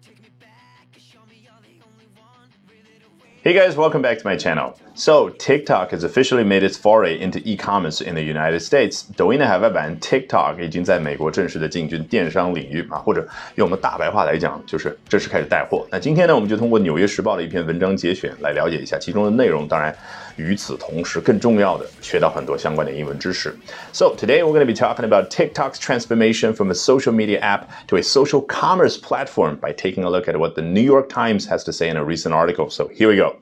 take me back. Hey guys, welcome back to my channel. So, TikTok has officially made its foray into e-commerce in the United States. 抖音的海外版 TikTok 已经在美国正式的进军电商领域啊，或者用我们大白话来讲，就是正式开始带货。那今天呢，我们就通过《纽约时报》的一篇文章节选来了解一下其中的内容。当然，与此同时，更重要的，学到很多相关的英文知识。So today we're going to be talking about TikTok's transformation from a social media app to a social commerce platform by taking a look at what the New York Times has to say in a recent article. So here we go.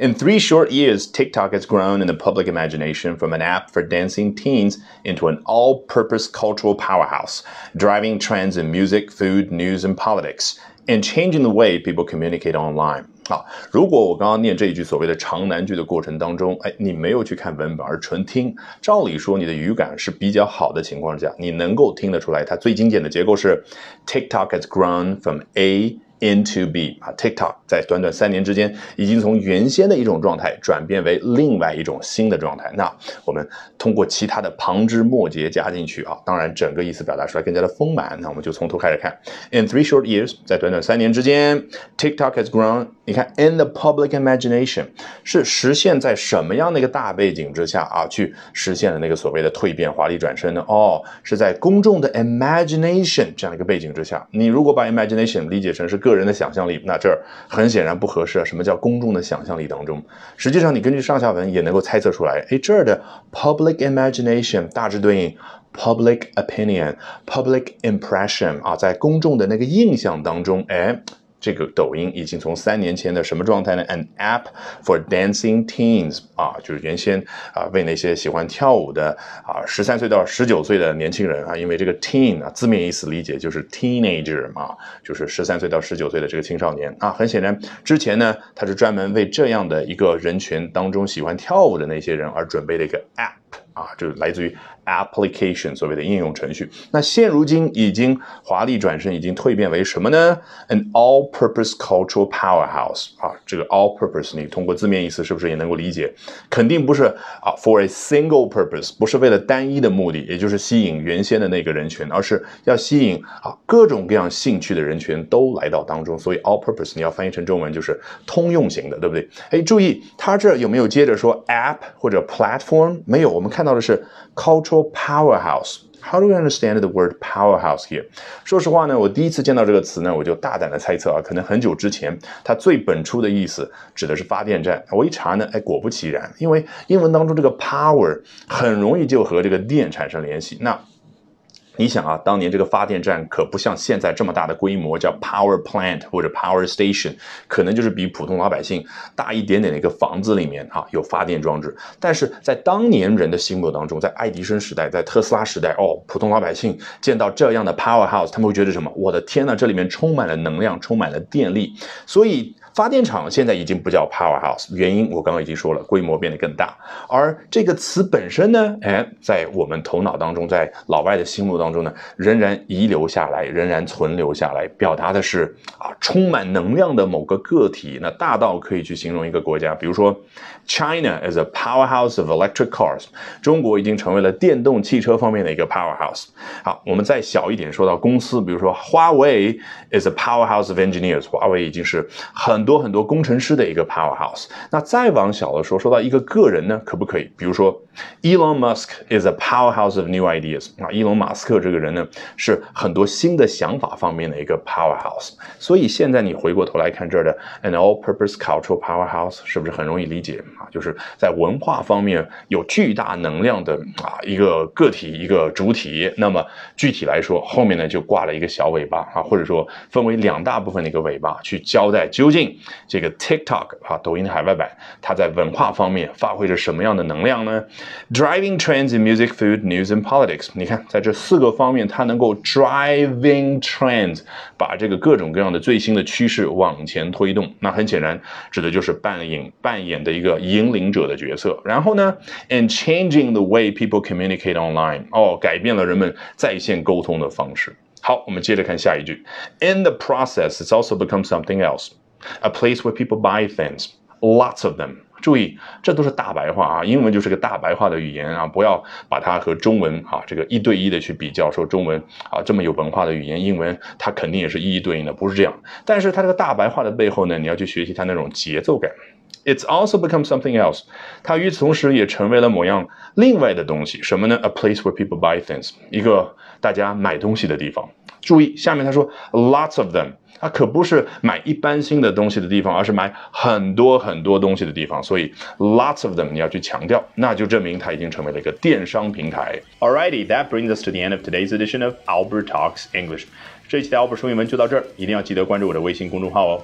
In three short years, TikTok has grown in the public imagination from an app for dancing teens into an all purpose cultural powerhouse, driving trends in music, food, news, and politics, and changing the way people communicate online. 啊，如果我刚刚念这一句所谓的长难句的过程当中，哎，你没有去看文本而纯听，照理说你的语感是比较好的情况下，你能够听得出来，它最经典的结构是 TikTok has grown from A。 Into be 啊，TikTok 在短短三年之间，已经从原先的一种状态转变为另外一种新的状态。那我们通过其他的旁枝末节加进去啊，当然整个意思表达出来更加的丰满。那我们就从头开始看。In three short years，在短短三年之间，TikTok has grown。你看，in the public imagination 是实现在什么样的一个大背景之下啊，去实现了那个所谓的蜕变、华丽转身呢？哦，是在公众的 imagination 这样一个背景之下。你如果把 imagination 理解成是个人的想象力，那这儿很显然不合适啊。什么叫公众的想象力当中？实际上，你根据上下文也能够猜测出来。哎，这儿的 public imagination 大致对应 public opinion、public impression 啊，在公众的那个印象当中，哎。这个抖音已经从三年前的什么状态呢？An app for dancing teens 啊，就是原先啊为那些喜欢跳舞的啊十三岁到十九岁的年轻人啊，因为这个 teen 啊字面意思理解就是 teenager 嘛，就是十三岁到十九岁的这个青少年啊。很显然，之前呢它是专门为这样的一个人群当中喜欢跳舞的那些人而准备的一个 app 啊，就是来自于。Application 所谓的应用程序，那现如今已经华丽转身，已经蜕变为什么呢？An all-purpose cultural powerhouse 啊，这个 all-purpose 你通过字面意思是不是也能够理解？肯定不是啊，for a single purpose 不是为了单一的目的，也就是吸引原先的那个人群，而是要吸引啊各种各样兴趣的人群都来到当中。所以 all-purpose 你要翻译成中文就是通用型的，对不对？哎，注意它这有没有接着说 app 或者 platform？没有，我们看到的是 cultural powerhouse. How do we understand the word powerhouse here？说实话呢，我第一次见到这个词呢，我就大胆的猜测啊，可能很久之前它最本初的意思指的是发电站。我一查呢，哎，果不其然，因为英文当中这个 power 很容易就和这个电产生联系。那你想啊，当年这个发电站可不像现在这么大的规模，叫 power plant 或者 power station，可能就是比普通老百姓大一点点的一个房子里面啊有发电装置。但是在当年人的心目当中，在爱迪生时代，在特斯拉时代，哦，普通老百姓见到这样的 powerhouse，他们会觉得什么？我的天呐，这里面充满了能量，充满了电力，所以。发电厂现在已经不叫 powerhouse，原因我刚刚已经说了，规模变得更大。而这个词本身呢，哎，在我们头脑当中，在老外的心目当中当中呢，仍然遗留下来，仍然存留下来，表达的是啊，充满能量的某个个体。那大到可以去形容一个国家，比如说 China is a powerhouse of electric cars，中国已经成为了电动汽车方面的一个 powerhouse。好，我们再小一点说到公司，比如说华为 is a powerhouse of engineers，华为已经是很。多很多工程师的一个 powerhouse。那再往小了说，说到一个个人呢，可不可以？比如说，Elon Musk is a powerhouse of new ideas。啊，伊隆马斯克这个人呢，是很多新的想法方面的一个 powerhouse。所以现在你回过头来看这儿的 an all-purpose cultural powerhouse，是不是很容易理解啊？就是在文化方面有巨大能量的啊一个个体一个主体。那么具体来说，后面呢就挂了一个小尾巴啊，或者说分为两大部分的一个尾巴，去交代究竟。这个 TikTok 啊，抖音的海外版，它在文化方面发挥着什么样的能量呢？Driving trends in music, food, news and politics。你看，在这四个方面，它能够 driving trends，把这个各种各样的最新的趋势往前推动。那很显然，指的就是扮演扮演的一个引领者的角色。然后呢，and changing the way people communicate online，哦，改变了人们在线沟通的方式。好，我们接着看下一句。In the process, it's also become something else. a place where people buy things, lots of them. 注意，这都是大白话啊，英文就是个大白话的语言啊，不要把它和中文啊这个一对一的去比较，说中文啊这么有文化的语言，英文它肯定也是一一对应的，不是这样。但是它这个大白话的背后呢，你要去学习它那种节奏感。It's also become something else，它与此同时也成为了某样另外的东西，什么呢？A place where people buy things，一个大家买东西的地方。注意下面他说 lots of them。它可不是买一般性的东西的地方，而是买很多很多东西的地方。所以 lots of them 你要去强调，那就证明它已经成为了一个电商平台。Alrighty, that brings us to the end of today's edition of Albert Talks English。这一期的 Albert 说英文就到这儿，一定要记得关注我的微信公众号哦